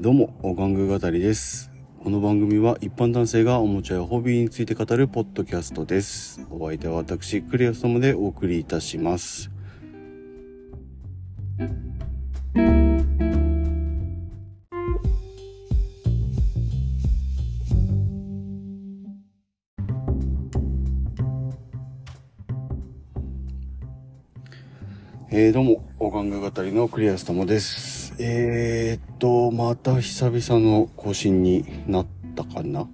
どうも、お玩具語りです。この番組は一般男性がおもちゃやホビーについて語るポッドキャストです。お相手は私、クリアストムでお送りいたします。えー、どうも、お玩具語りのクリアストムです。えーっと、また久々の更新になったかな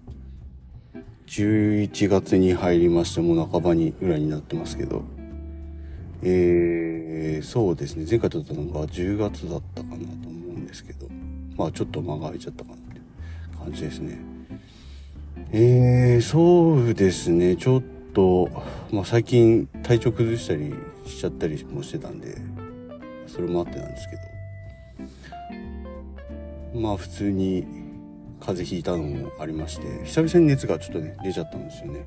?11 月に入りまして、もう半ばにぐらいになってますけど。えー、そうですね。前回撮ったのが10月だったかなと思うんですけど。まあちょっと間が空いちゃったかなって感じですね。えー、そうですね。ちょっと、まあ最近体調崩したりしちゃったりもしてたんで、それもあってなんですけど。まあ普通に風邪ひいたのもありまして、久々に熱がちょっとね、出ちゃったんですよね。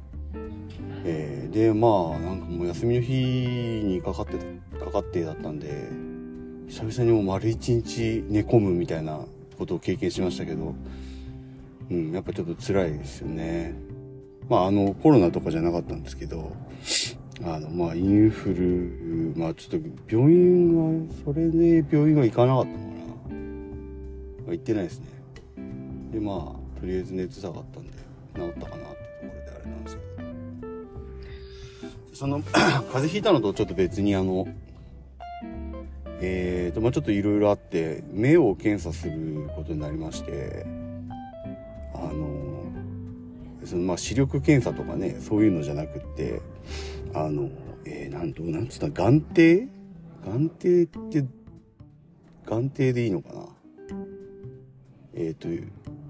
えーで、まあなんかもう休みの日にかかって、かかってだったんで、久々にもう丸一日寝込むみたいなことを経験しましたけど、うん、やっぱちょっと辛いですよね。まああのコロナとかじゃなかったんですけど、あのまあインフル、まあちょっと病院は、それで病院は行かなかったの。行ってないですね。でまあとりあえず熱下がったんで治ったかなってところであれなんですけど。その 風邪ひいたのとちょっと別にあの、えーと、まあちょっといろいろあって、目を検査することになりまして、あの、そのまあ視力検査とかね、そういうのじゃなくって、あの、えー、なんと、なんつった眼底？眼底って、眼底でいいのかな？えっ、と、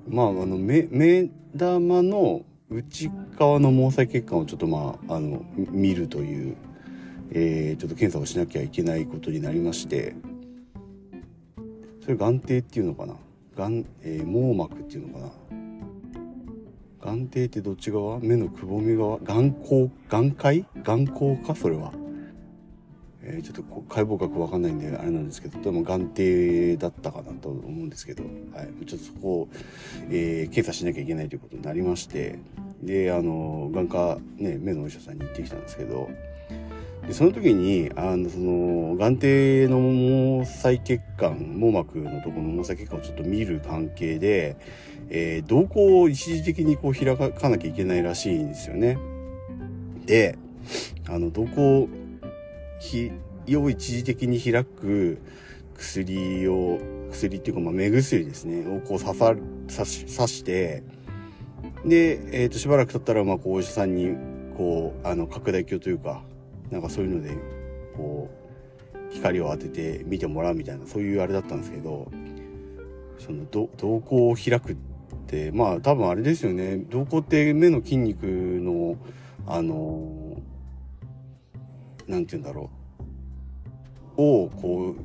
まあ、あの、目、目玉の内側の毛細血管をちょっとまあ、あの、見るという、えー、ちょっと検査をしなきゃいけないことになりまして、それ眼底っていうのかな？眼、えー網膜っていうのかな？眼底ってどっち側？目のくぼみ側？眼光眼界眼光か？それは。えーちょっと解剖学わかんないんであれなんですけど、でも眼底だったかなと思うんですけど、はい。ちょっとそこを、えー検査しなきゃいけないということになりまして、で、あの、眼科、ね、目のお医者さんに行ってきたんですけど、でその時に、あの、その、眼底の毛細血管、網膜のところの毛細血管をちょっと見る関係で、えー瞳孔を一時的にこう開かなきゃいけないらしいんですよね。で、あの、瞳孔ひを一時的に開く薬を、薬っていうか、まあ、目薬ですね、をこう刺さ、刺し、刺して、で、えっ、と、しばらく経ったら、まあ、こう、お医者さんに、こう、あの、拡大鏡というか、なんかそういうので、こう、光を当てて見てもらうみたいな、そういうあれだったんですけど、その、ど瞳孔を開くって、まあ、多分あれですよね、瞳孔って目の筋肉の、あの、何て言うんだろう、を、こう、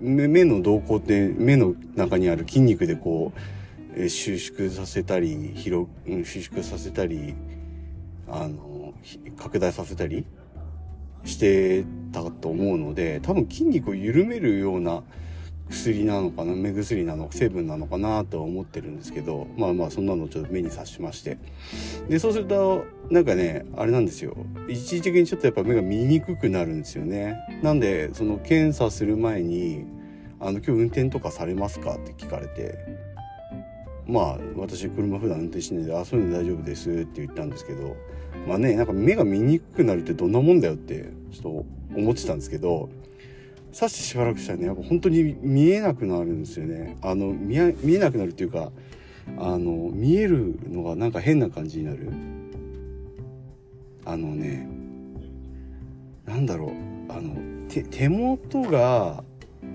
目の瞳孔って目の中にある筋肉でこう、収縮させたり、広、収縮させたり、あの、拡大させたりしてたと思うので、多分筋肉を緩めるような薬なのかな、目薬なの、成分なのかなとは思ってるんですけど、まあまあそんなのちょっと目に察しまして。で、そうすると、なんかね、あれなんですよ。一時的にちょっとやっぱ目が見にくくなるんですよね。なんで、その検査する前に、あの、今日運転とかされますかって聞かれて、まあ、私車普段運転しないで、あ、そういうの大丈夫ですって言ったんですけど、まあね、なんか目が見にくくなるってどんなもんだよって、ちょっと思ってたんですけど、さしてしばらくしたらね、やっぱ本当に見えなくなるんですよね。あの、見え、なくなるっていうか、あの、見えるのがなんか変な感じになる。あのね、なんだろう、あの、手、手元が、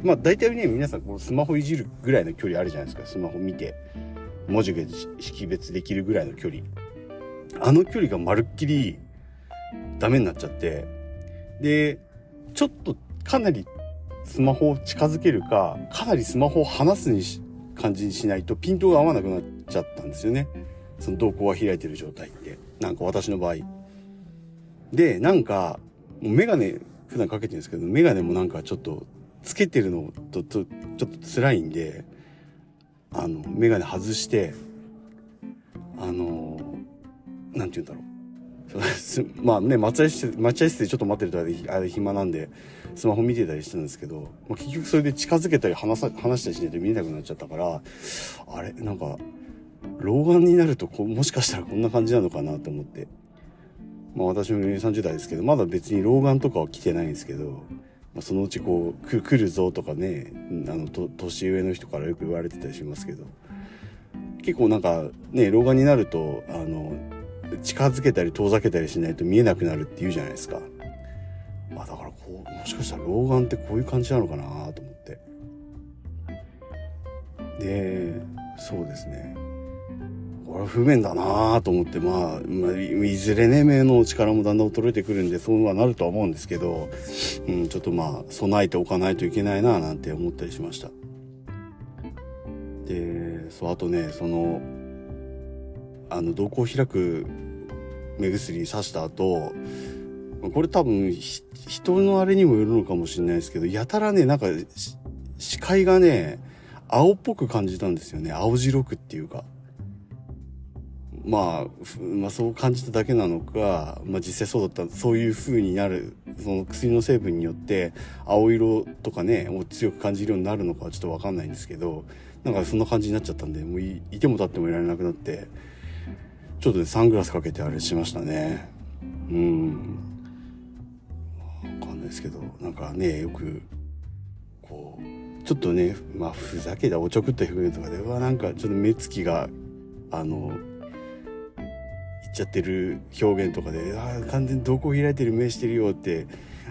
まあ大体ね、皆さんこうスマホいじるぐらいの距離あるじゃないですか。スマホ見て、文字が識別できるぐらいの距離。あの距離がまるっきりダメになっちゃって、で、ちょっとかなりスマホを近づけるか、かなりスマホを離すにし感じにしないとピントが合わなくなっちゃったんですよね。その瞳孔が開いてる状態って。なんか私の場合。で、なんか、もうメガネ普段かけてるんですけど、メガネもなんかちょっとつけてるのととちょっと辛いんで、あの眼鏡外してあのなんて言うんだろう まあね待合室待合室でちょっと待ってるとあれ暇なんでスマホ見てたりしたんですけど、まあ、結局それで近づけたり話さ話したりしないと見えなくなっちゃったからあれなんか老眼になるとこもしかしたらこんな感じなのかなと思って。まあ私も30代ですけどまだ別に老眼とかは来てないんですけど、まあ、そのうちこう来るぞとかねあの年上の人からよく言われてたりしますけど。結構なんかね老眼になるとあの近づけたり遠ざけたりしないと見えなくなるって言うじゃないですか。まあだからこうもしかしたら老眼ってこういう感じなのかなと思ってでそうですねこれは不便だなと思って、まあ、まあ、いずれね、目の力もだんだん衰えてくるんで、そうはなるとは思うんですけど、うん、ちょっとまあ、備えておかないといけないななんて思ったりしました。で、そう、あとね、その、あの、瞳孔を開く目薬さした後、これ多分、人のあれにもよるのかもしれないですけど、やたらね、なんか、視界がね、青っぽく感じたんですよね。青白くっていうか。まあ、まあそう感じただけなのか、まあ実際そうだった、そういう風になる、その薬の成分によって青色とかね、を強く感じるようになるのかはちょっとわかんないんですけど、なんかそんな感じになっちゃったんで、もういても立ってもいられなくなって、ちょっとね、サングラスかけてあれしましたね。うん。わかんないですけど、なんかね、よく、こう、ちょっとね、まあふざけたおちょくった表現とかではなんかちょっと目つきが、あの、ちゃってる表現とかで、あ、完全に瞳孔開いてる目してるよって、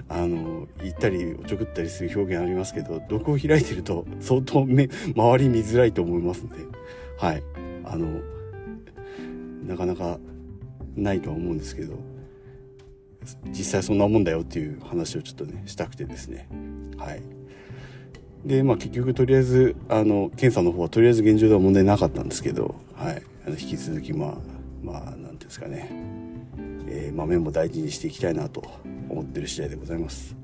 あの、言ったり、おちょくったりする表現ありますけど、瞳孔開いてると相当目、周り見づらいと思いますんで、はい。あの、なかなかないとは思うんですけど、実際そんなもんだよっていう話をちょっとね、したくてですね。はい。で、まあ結局とりあえず、あの、検査の方はとりあえず現状では問題なかったんですけど、はい。あの引き続きまあ、まあ何ていうん、ですかね、えー、豆も大事にしていきたいなと思ってる次第でございます。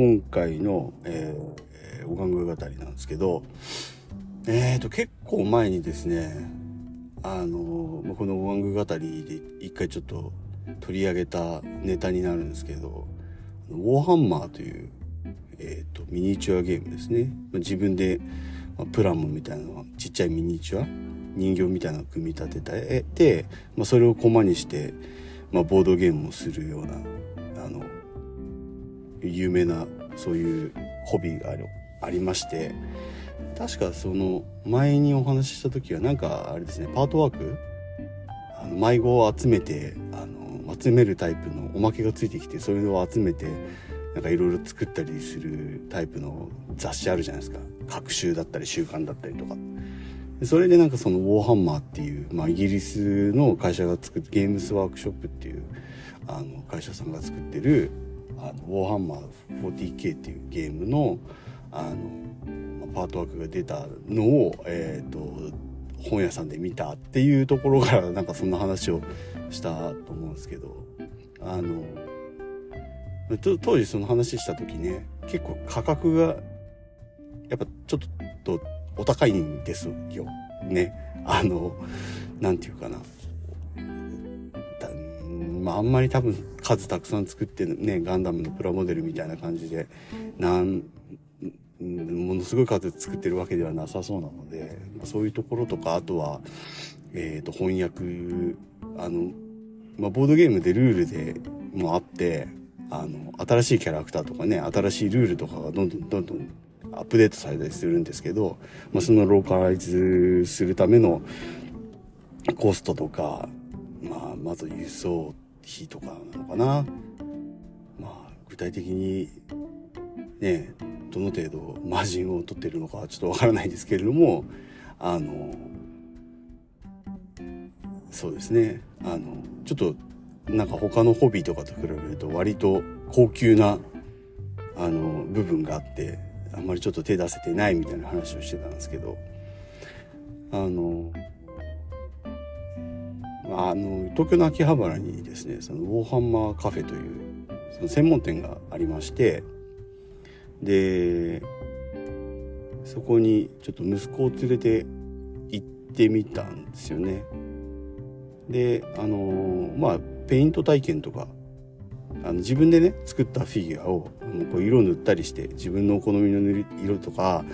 今回の、えー、お玩具語りなんですけどえーと結構前にですねあの、まこの「ワング語り」で一回ちょっと取り上げたネタになるんですけど「ウォーハンマー」という、えーと、ミニチュアゲームですね、自分で、まあプラモみたいなちっちゃいミニチュア人形みたいなのを組み立てて、まあ、それをコマにして、まあ、ボードゲームをするようなあの有名なそういうホビーがあるありまして確かその前にお話しした時はなんかあれですねパートワークあの迷子を集めてあの集めるタイプのおまけがついてきてそれを集めてなんかいろいろ作ったりするタイプの雑誌あるじゃないですか。学習だったり習慣だったりとか。それでなんかそのウォーハンマーっていう、まあ、イギリスの会社が作ってゲームスワークショップっていうあの会社さんが作ってるあのウォーハンマー 40K っていうゲームのあのパートワークが出たのを、えーと、本屋さんで見たっていうところから なんかそんな話をしたと思うんですけどあの当時その話した時ね結構価格がやっぱちょっとお高いんですよね。あの何て言うかな。まあ、あんまり多分数たくさん作ってねガンダムのプラモデルみたいな感じで何ものすごい数作ってるわけではなさそうなのでそういうところとかあとは、えー、と翻訳あの、まあ、ボードゲームでルールでもあってあの新しいキャラクターとかね新しいルールとかがどんどんどんどんアップデートされたりするんですけど、まあ、そのローカライズするためのコストとか、まあ、まず輸送費とかなのかな。まあ、具体的にねどの程度マージンを取ってるのかはちょっとわからないですけれどもあのそうですねあのちょっとなんか他のホビーとかと比べると割と高級なあの部分があってあんまりちょっと手出せてないみたいな話をしてたんですけどあのあの東京の秋葉原にですねそのウォーハンマーカフェというその専門店がありましてでそこにちょっと息子を連れて行ってみたんですよね。であのまあペイント体験とかあの自分でね作ったフィギュアをこう色塗ったりして自分のお好みの色とか、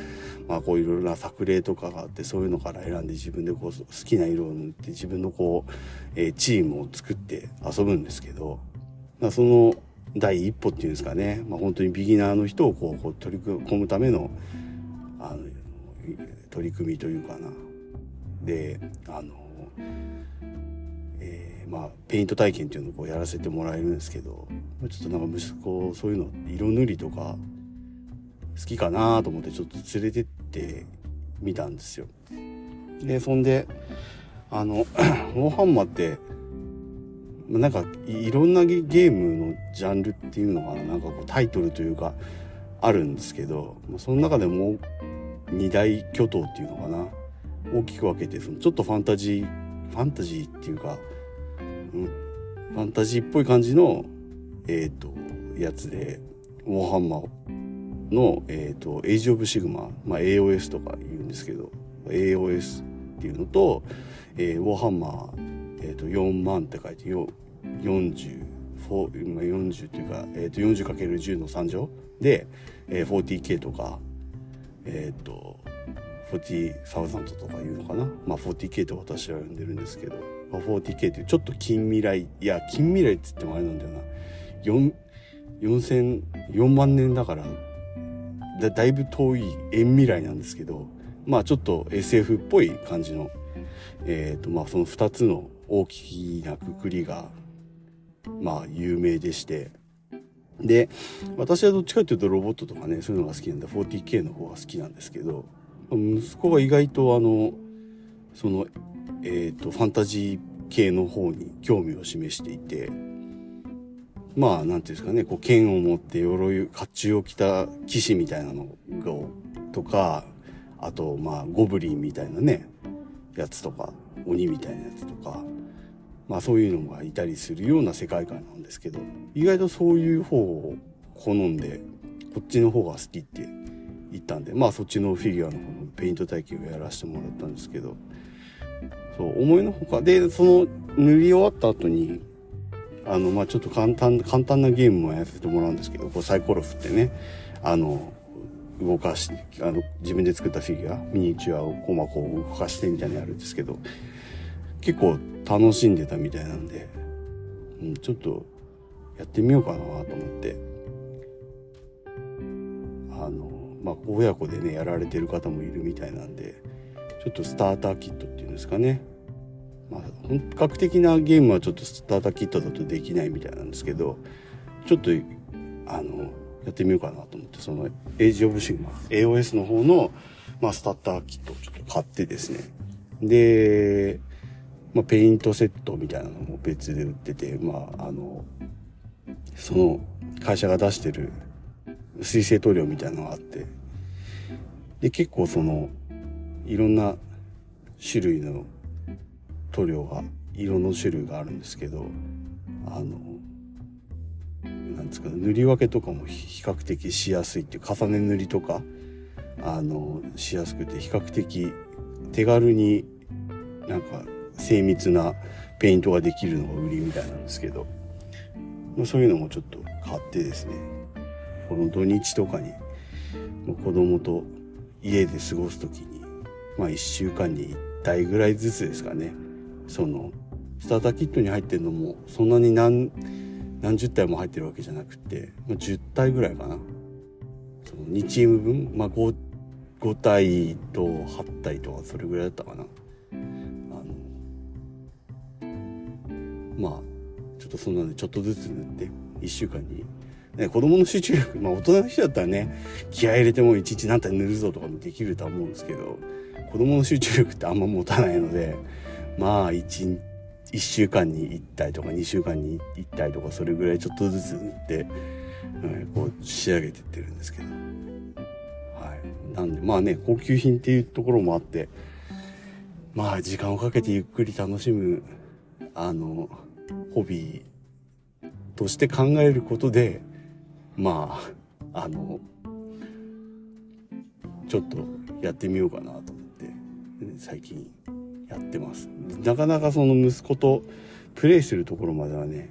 まあ、こういろいろな作例とかがあってそういうのから選んで自分でこう好きな色を塗って自分のこう、えー、チームを作って遊ぶんですけど、まあ、その第一歩っていうんですかね、まあ、本当にビギナーの人をこうこう取り込むためのあの取り組みというかな。であの、えー、まあペイント体験っていうのをこうやらせてもらえるんですけどちょっとなんか息子そういうの色塗りとか好きかなと思ってちょっと連れてってみたんですよ。でそんであのウォーハンマーってなんかいろんなゲームのジャンルっていうのかななんかこうタイトルというかあるんですけどその中でも二大巨頭っていうのかな大きく分けてそのちょっとファンタジーファンタジーっていうか、うん、ファンタジーっぽい感じのえっ、ー、とやつでウォーハンマーの、えーと、エイジ・オブ・シグマ、まあ、AOS とか言うんですけど AOS っていうのと、えー、ウォーハンマー、えーと、4万って書いて40 40っていうか、えーと、40×10 の3乗で、えー、40K とかえっ、ー、と40,000とか言うのかな。まあ 40K と私は呼んでるんですけど、まあ、40K っていうちょっと近未来いや近未来っつってもあれなんだよな。4 4000 4万年だからだだいぶ遠い遠未来なんですけどまあちょっと SF っぽい感じのえっ、ー、とまあその2つの大きなくくりがまあ有名でして。で私はどっちかっていうとロボットとかねそういうのが好きなんで 40K の方が好きなんですけど息子が意外とあのそのえっ、ー、とファンタジー系の方に興味を示していてまあなんていうんですかねこう剣を持って鎧甲冑を着た騎士みたいなのがとかあとまあゴブリンみたいなねやつとか鬼みたいなやつとかまあそういうのがいたりするような世界観なんですけど意外とそういう方を好んでこっちの方が好きって言ったんでまあそっちのフィギュアの方のペイント体験をやらせてもらったんですけどそう思いのほかでその塗り終わった後にあのまあちょっと簡単簡単なゲームもやらせてもらうんですけどこうサイコロ振ってねあの動かしあの自分で作ったフィギュアミニチュアをこうまこう動かしてみたいなやるんですけど結構楽しんでたみたいなんで、うん、ちょっとやってみようかなと思って。あのまあ親子でねやられてる方もいるみたいなんでちょっとスターターキットっていうんですかね。まあ本格的なゲームはちょっとスターターキットだとできないみたいなんですけどちょっとあのやってみようかなと思ってそのエイジ・オブ・シグマ AOS の方の、まあ、スターターキットをちょっと買ってですね。でまあ、ペイントセットみたいなのも別で売ってて、まあ、あの、その会社が出してる水性塗料みたいなのがあって、で、結構その、いろんな種類の塗料が、色の種類があるんですけど、あの、なんですか、塗り分けとかも比較的しやすいっていう、重ね塗りとか、あの、しやすくて、比較的手軽になんか精密なペイントができるのが売りみたいなんですけど、そういうのもちょっと買ってですねこの土日とかに子供と家で過ごす時にまあ1週間に1体ぐらいずつですかねそのスターターキットに入ってるのもそんなに何何十体も入ってるわけじゃなくて、まあ、10体ぐらいかな。その2チーム分、まあ5、5, 体と8体とかそれぐらいだったかな。あのまあちょっとそんなんでちょっとずつ塗って1週間に、ね、子供の集中力まあ大人の人だったらね気合入れてもいちいち何体塗るぞとかもできるとは思うんですけど子供の集中力ってあんま持たないのでまあ 1, 1週間に1体とか2週間に1体とかそれぐらいちょっとずつ塗って、うん、こう仕上げてってるんですけど。はい。なんでまあね高級品っていうところもあってまあ時間をかけてゆっくり楽しむあのホビーとして考えることでまああのちょっとやってみようかなと思って最近やってます。なかなかその息子とプレイするところまではね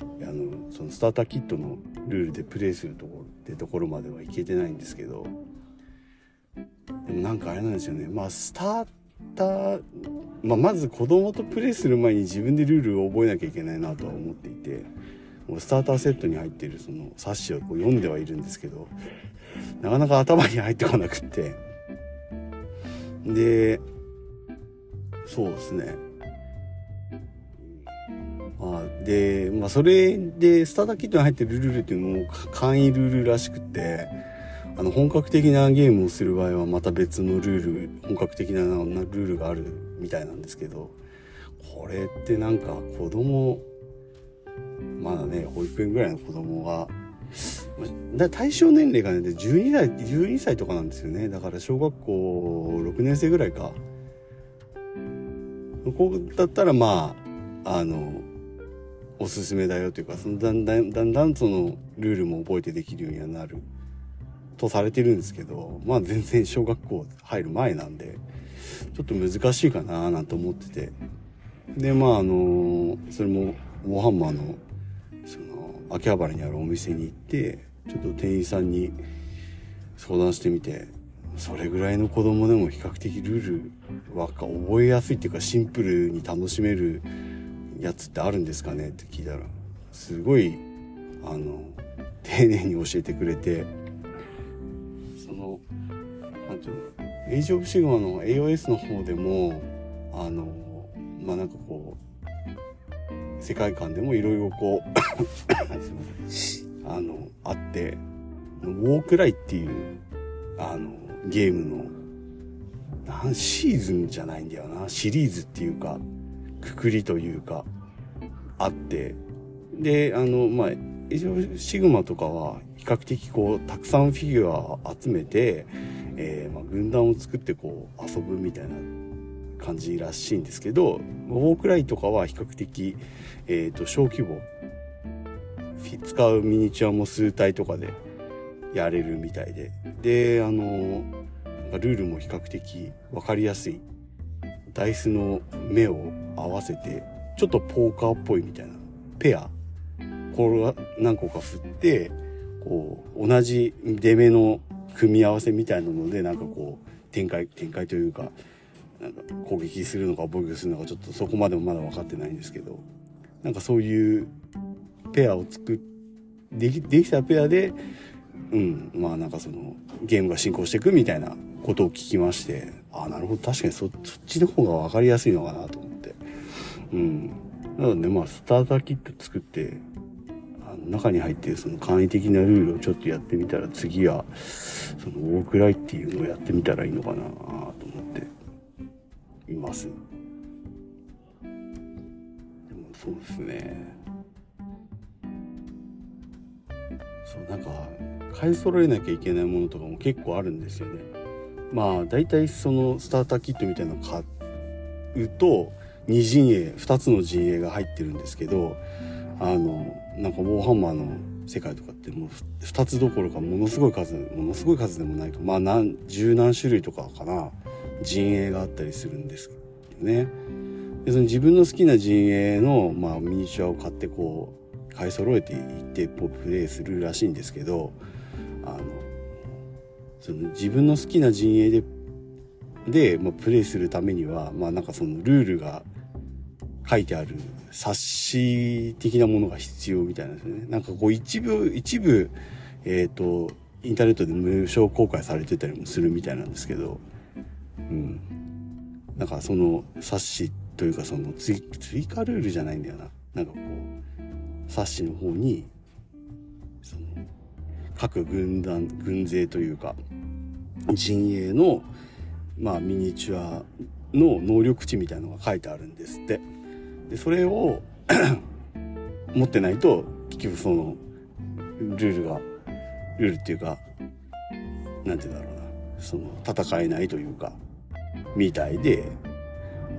あのそのスターターキットのルールでプレイするところってところまではいけてないんですけどでもなんかあれなんですよね。まあスターター、まあ、まず子供とプレイする前に自分でルールを覚えなきゃいけないなとは思っていてもうスターターセットに入っているその冊子をこう読んではいるんですけどなかなか頭に入ってこなくって。でそうですねあ、で、まあ、それで、スターターキットに入ってるルールっていうのも簡易ルールらしくて、あの、本格的なゲームをする場合はまた別のルール、本格的なルールがあるみたいなんですけど、これってなんか子供、まだね、保育園ぐらいの子供が、だ対象年齢がね、12歳、12歳とかなんですよね。だから小学校6年生ぐらいか。ここだったらまあ、あの、おすすめだよというかそのだんだんだんだんそのルールも覚えてできるようにはなるとされてるんですけどまあ全然小学校入る前なんでちょっと難しいかななんて思ってて。でまああのそれもウォーハンマーのその秋葉原にあるお店に行ってちょっと店員さんに相談してみてそれぐらいの子供でも比較的ルールは覚えやすいっていうかシンプルに楽しめるやつってあるんですかねって聞いたらすごいあの 丁寧に教えてくれてその何ていうのエイジ・オブ・シグマの AOS の方でもあのまあなんかこう世界観でもいろいろこう あのあってウォークライっていうあのゲームの何シーズンじゃないんだよな。シリーズっていうかくくりというかあって。であのまあシグマとかは比較的こうたくさんフィギュアを集めて、えー、まあ、軍団を作ってこう遊ぶみたいな感じらしいんですけどウォークライとかは比較的、えーと、小規模。使うミニチュアも数体とかでやれるみたいで。であのルールも比較的分かりやすい。ダイスの目を合わせてちょっとポーカーっぽいみたいな。ペア。これが何個か振ってこう同じ出目の組み合わせみたいなのでなんかこう展開展開というかなんか攻撃するのか防御するのかちょっとそこまでもまだ分かってないんですけどなんかそういうペアを作っできできたペアでうんまあなんかそのゲームが進行していくみたいなことを聞きましてあなるほど確かにそっちの方が分かりやすいのかなと思って。うん。なのでまあスターターキット作ってあの中に入っているその簡易的なルールをちょっとやってみたら次はそのウォークライっていうのをやってみたらいいのかなと思って。います。でもそうですね。そうなんか買い揃えなきゃいけないものとかも結構あるんですよね。まあ大体そのスターターキットみたいなの買うと2陣営2つの陣営が入ってるんですけどあのなんかウォーハンマーの世界とかってもう2つどころかものすごい数ものすごい数でもないかまあ何十何種類とかかな陣営があったりするんですよね。でその自分の好きな陣営の、まあ、ミニチュアを買ってこう買い揃えていってプレイするらしいんですけどあのその自分の好きな陣営でで、まあ、プレイするためにはまあなんかそのルールが書いてある冊子的なものが必要みたいなんですよね。なんかこう一部、一部、えっ、ー、と、インターネットで無償公開されてたりもするみたいなんですけど、うん。なんかその冊子というかその追追加ルールじゃないんだよな。なんかこう、冊子の方に、その、各軍団、軍勢というか、陣営の、まあミニチュアの能力値みたいのが書いてあるんですって。でそれを 持ってないと結局そのルールがルールっていうか何て言うんだろうなその戦えないというかみたいで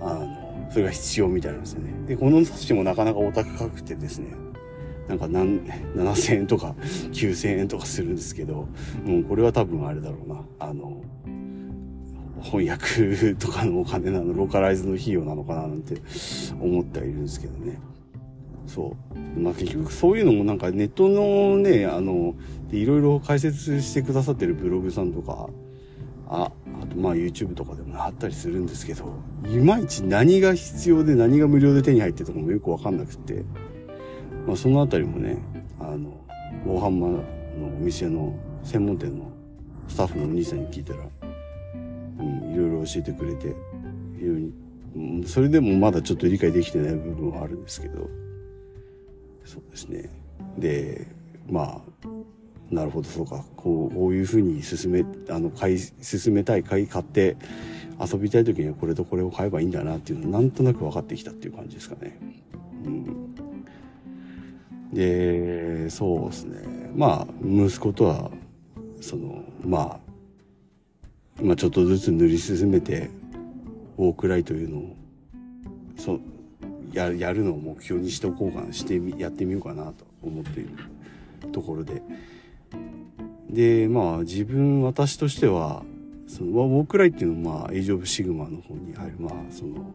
あの、それが必要みたいなんですよね。で、この冊子もなかなかお高くてですね、なんか、7000円とか9000円とかするんですけど、うん、これは多分あれだろうな。あの、翻訳とかのお金なの、ローカライズの費用なのかななんて思ってはいるんですけどね。そう。まあ結局そういうのもなんかネットのね、あの、いろいろ解説してくださってるブログさんとか、あ、あとまあ YouTube とかでもあったりするんですけど、いまいち何が必要で何が無料で手に入ってとかもよくわかんなくて、まあそのあたりもね、あの、大浜のお店の専門店のスタッフのお兄さんに聞いたら、うん、いろいろ教えてくれて、非常に、うん、それでもまだちょっと理解できてない部分はあるんですけど、そうですね。で、まあ、なるほど、そうか。こう、こういうふうに進め、あの、買い、進めたい、買い、買って、遊びたい時にはこれとこれを買えばいいんだなっていうのはなんとなく分かってきたっていう感じですかね。うん。で、そうですね。まあ、息子とは、その、まあ、まあちょっとずつ塗り進めて、ウォークライというのを、そ、ややるのを目標にしておこうかな、して、やってみようかなと思っているところで、でまあ自分私としてはそのウォークライっていうのはまあエイジ・オブ・シグマの方に入るまあその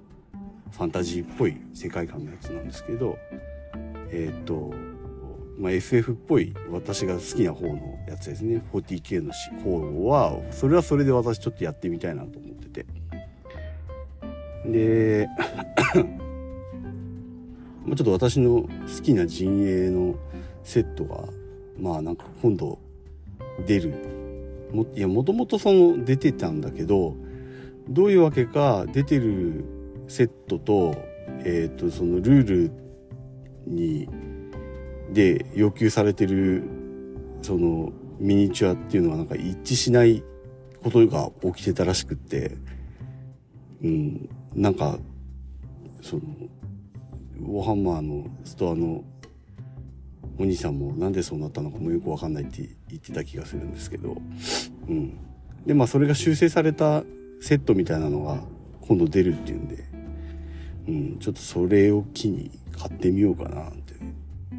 ファンタジーっぽい世界観のやつなんですけどえっ、ー、と、まあ、FF っぽい私が好きな方のやつですね。40K の方はそれはそれで私ちょっとやってみたいなと思ってて。で ちょっと私の好きな陣営のセットがまあなんか今度出る。もいやもともとその出てたんだけどどういうわけか出てるセットと,、えーと、そのルールにで要求されてるそのミニチュアっていうのはなんか一致しないことが起きてたらしくって、うん、なんかそのウォーハンマーのストアのお兄さんもなんでそうなったのかもよくわかんないって言ってた気がするんですけど、うん。で、まあそれが修正されたセットみたいなのが今度出るっていうんで、うん、ちょっとそれを機に買ってみようかなって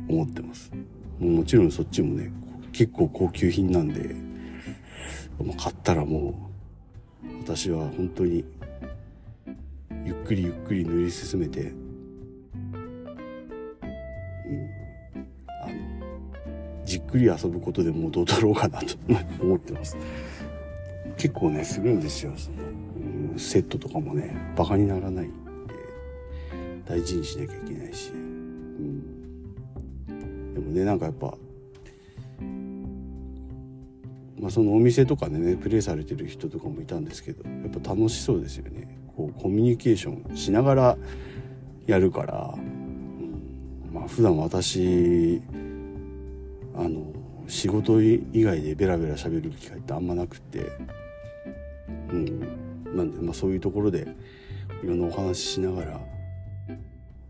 思ってます。ももちろんそっちもね、結構高級品なんで、もう買ったらもう、私は本当に、ゆっくりゆっくり塗り進めて、うん、あのじっくり遊ぶことで元を取ろうかなと思ってます。結構ね、するんですよ。その、うん、セットとかもね、バカにならない、大事にしなきゃいけないし。うん、でもね、なんかやっぱ、まあそのお店とかでね、プレイされてる人とかもいたんですけど、やっぱ楽しそうですよね。こう、コミュニケーションしながらやるから、うん、まあ普段私、あの仕事以外でベラベラ喋る機会ってあんまなくて。うん。なんで、まあ、そういうところでいろんなお話ししながら、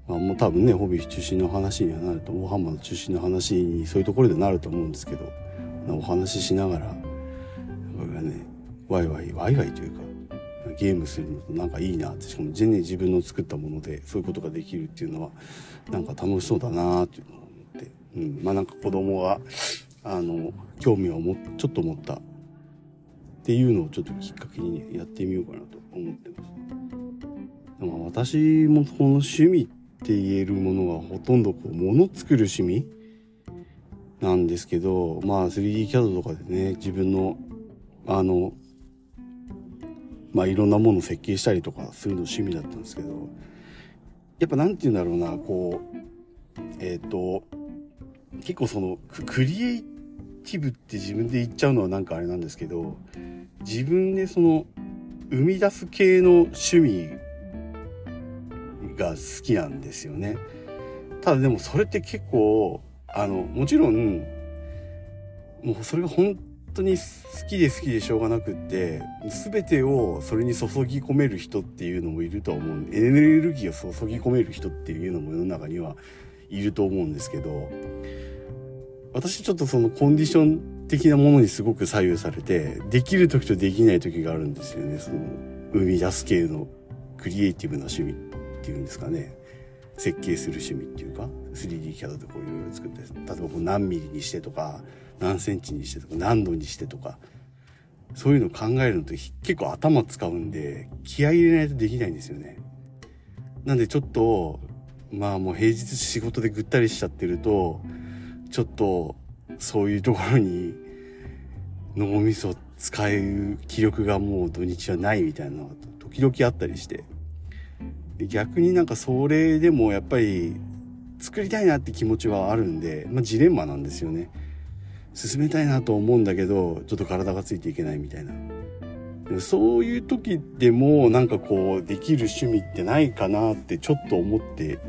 まあ、もう多分ねホビー中心の話にはなると大浜の中心の話にそういうところでなると思うんですけどお話ししながらこれがねワイワイワイワイというかゲームするのとなんかいいなってしかも全然自分の作ったものでそういうことができるっていうのはなんか楽しそうだなっていうのを思ってうん、まあなんか子供が、あの、興味をも、ちょっと持ったっていうのをちょっときっかけに、ね、やってみようかなと思ってます。まあ私もこの趣味って言えるものはほとんどこう、物作る趣味なんですけど、まあ 3D キャドとかでね、自分の、あの、まあいろんなものを設計したりとかするの趣味だったんですけど、やっぱなんて言うんだろうな、こう、えっ、ー、と、結構そのクリエイティブって自分で言っちゃうのはなんかあれなんですけど自分でその生み出す系の趣味が好きなんですよね。ただでもそれって結構あのもちろんもうそれが本当に好きで好きでしょうがなくって全てをそれに注ぎ込める人っていうのもいると思うエネルギーを注ぎ込める人っていうのも世の中にはいると思うんですけど私ちょっとそのコンディション的なものにすごく左右されてできる時とできない時があるんですよねその生み出す系のクリエイティブな趣味っていうんですかね設計する趣味っていうか 3D キャドでこういろいろ作って例えばこう何ミリにしてとか何センチにしてとか何度にしてとかそういうのを考えるのって結構頭使うんで気合い入れないとできないんですよね。なんでちょっとまあもう平日仕事でぐったりしちゃってるとちょっとそういうところに脳みそ使う気力がもう土日はないみたいなのが時々あったりして逆になんかそれでもやっぱり作りたいなって気持ちはあるんで、まあ、ジレンマなんですよね。進めたいなと思うんだけどちょっと体がついていけないみたいな。そういう時でもなんかこうできる趣味ってないかなってちょっと思って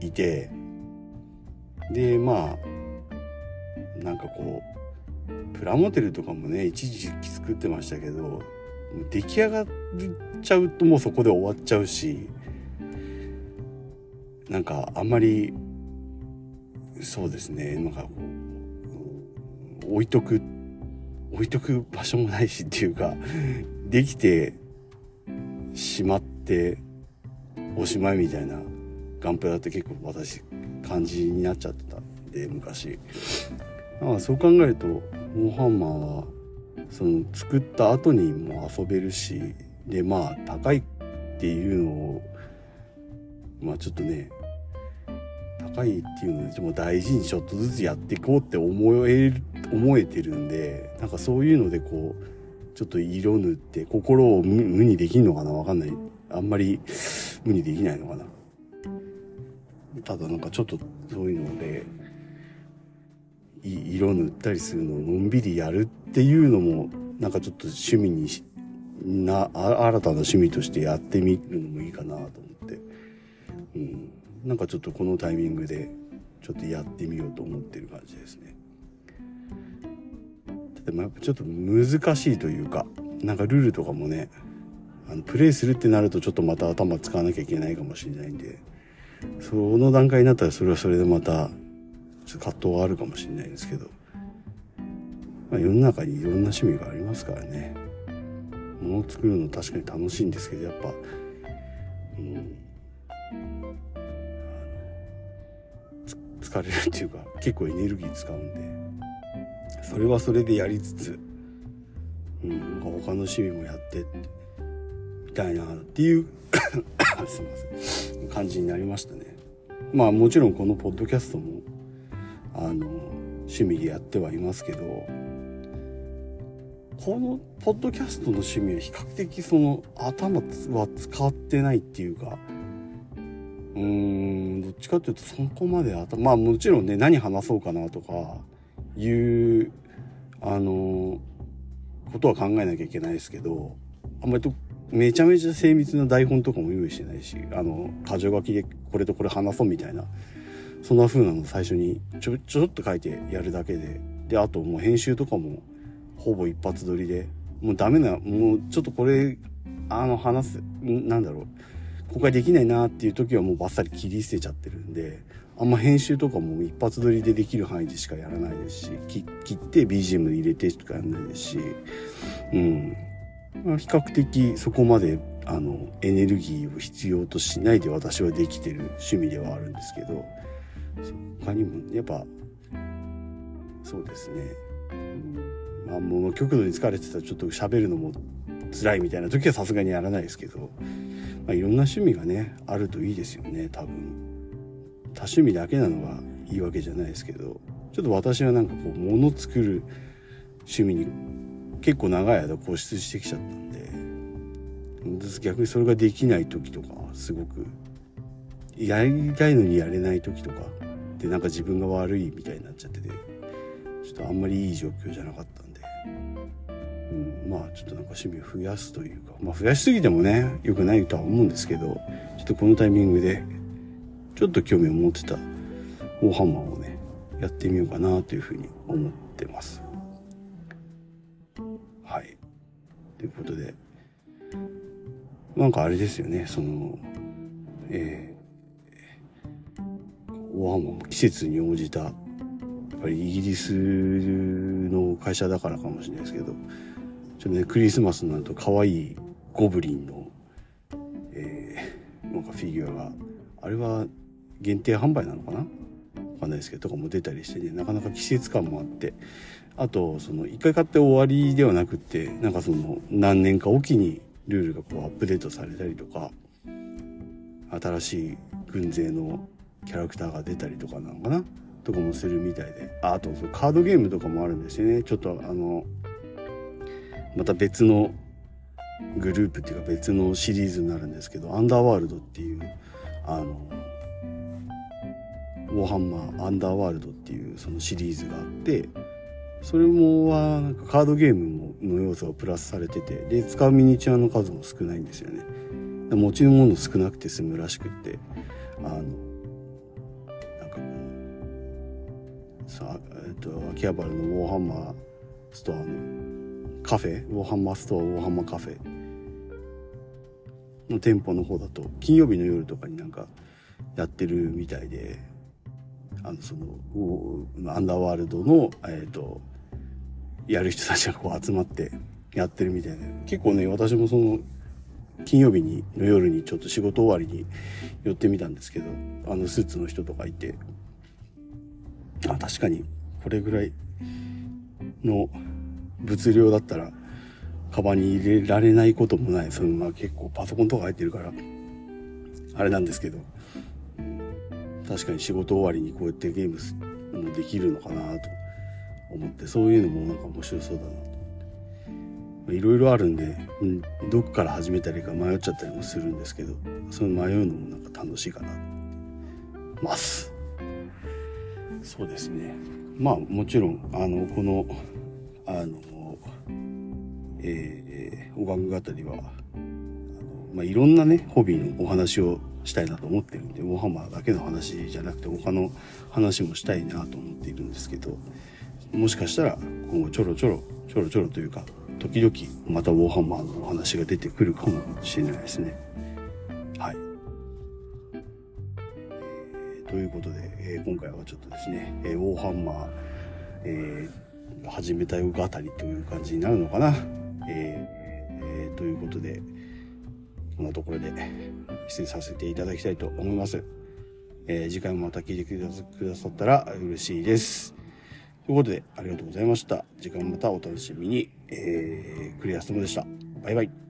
いて。でまあなんかこうプラモデルとかもね一時期作ってましたけど出来上がっちゃうともうそこで終わっちゃうし。なんかあんまりそうですねなんかこう置いとく置いとく場所もないしっていうかできてしまっておしまいみたいなガンプラって結構私感じになっちゃってたんで昔。あそう考えるとモーハンマーはその作った後にも遊べるしでまあ高いっていうのをまあちょっとね高いっていうのでも大事にちょっとずつやっていこうって思え思えてるんでなんかそういうのでこうちょっと色塗って心を無にできんのかなわかんない。あんまり無にできないのかな。ただなんかちょっとそういうので色塗ったりするのをのんびりやるっていうのもなんかちょっと趣味にな新たな趣味としてやってみるのもいいかなと思って、うん、なんかちょっとこのタイミングでちょっとやってみようと思ってる感じですね。でもやっぱちょっと難しいというかなんかルールとかもねあのプレイするってなるとちょっとまた頭使わなきゃいけないかもしれないんでその段階になったらそれはそれでまた葛藤はあるかもしれないんですけど、まあ、世の中にいろんな趣味がありますからね物を作るの確かに楽しいんですけどやっぱ、うん、疲れるっていうか 結構エネルギー使うんで。それはそれでやりつつ、うん、他の趣味もやってみたいなっていう すいません。感じになりましたね。まあもちろんこのポッドキャストもあの趣味でやってはいますけどこのポッドキャストの趣味は比較的その頭は使ってないっていうかうーんどっちかっていうとそこまで頭まあもちろんね何話そうかなとかいうあのことは考えなきゃいけないですけどあんまりとめちゃめちゃ精密な台本とかも用意してないしあの箇条書きでこれとこれ話そうみたいなそんな風なの最初にちょちょっと書いてやるだけでであともう編集とかもほぼ一発撮りでもうダメなもうちょっとこれあの話すなんだろう公開できないなっていう時はもうバッサリ切り捨てちゃってるんであんま編集とかも一発撮りでできる範囲でしかやらないですし切って BGM 入れてしかやらないですしうん。まあ、比較的そこまであのエネルギーを必要としないで私はできてる趣味ではあるんですけど他にもやっぱそうですね、まあもう極度に疲れてたらちょっと喋るのも辛いみたいな時はさすがにやらないですけど、まあ、いろんな趣味がねあるといいですよね多分。多趣味だけなのがいいわけじゃないですけど。ちょっと私はなんかこう物作る趣味に結構長い間固執してきちゃったんで。逆にそれができない時とかすごくやりたいのにやれない時とかでなんか自分が悪いみたいになっちゃっててちょっとあんまりいい状況じゃなかった、まあちょっとなんか趣味を増やすというかまあ増やしすぎてもね良くないとは思うんですけどちょっとこのタイミングでちょっと興味を持ってた大ハンマーをねやってみようかなというふうに思ってます。はい。ということでなんかあれですよねそのえ大浜も季節に応じたやっぱりイギリスの会社だからかもしれないですけどちょっとねクリスマスになると可愛いゴブリンの、えなんかフィギュアがあれは限定販売なのかな？わかんないですけどとかも出たりしてねなかなか季節感もあって。あとその一回買って終わりではなくってなんかその何年かおきにルールがこうアップデートされたりとか新しい軍勢のキャラクターが出たりとかなのかな？とかもするみたいで。あとそうカードゲームとかもあるんですよね。ちょっとあのまた別のグループっていうか別のシリーズになるんですけどアンダーワールドっていうあのウォーハンマーアンダーワールドっていうそのシリーズがあってそれもはなんかカードゲームの要素がプラスされててで使うミニチュアの数も少ないんですよね。持ち物少なくて済むらしくってあのなんかこうさえっと秋葉原のウォーハンマーストアのカフェ？ウォーハンマーストアウォーハンマーカフェ。の店舗の方だと金曜日の夜とかになんかやってるみたいであのそのアンダーワールドの、えっ、ー、とやる人たちがこう集まってやってるみたいで。結構ね私もその金曜日にの夜にちょっと仕事終わりに寄ってみたんですけどあのスーツの人とかいて。あ確かにこれぐらいの物量だったらカバンに入れられないこともない。そのまあ結構パソコンとか入ってるからあれなんですけど。確かに仕事終わりにこうやってゲームもできるのかなと思ってそういうのもなんか面白そうだなと。いろいろあるんで、うん、どこから始めたらいいか迷っちゃったりもするんですけどその迷うのもなんか楽しいかなと思ってます。そうですね。まあもちろんあのこのあのえー、おがんぐ語りはあの、まあ、いろんなねホビーのお話をしたいなと思ってるんでウォーハンマーだけの話じゃなくて他の話もしたいなと思っているんですけどもしかしたら今後ちょろちょろちょろちょろというか時々またウォーハンマーのお話が出てくるかもしれないですね。はい。えー、ということで、えー、今回はちょっとですね、えー、ウォーハンマー、えー、始めたよ語りという感じになるのかな。えーえー、ということで、こんなところで失礼させていただきたいと思います。えー、次回もまた聞いてくださったら嬉しいです。ということで、ありがとうございました。次回もまたお楽しみに。えー、クリアストムでした。バイバイ。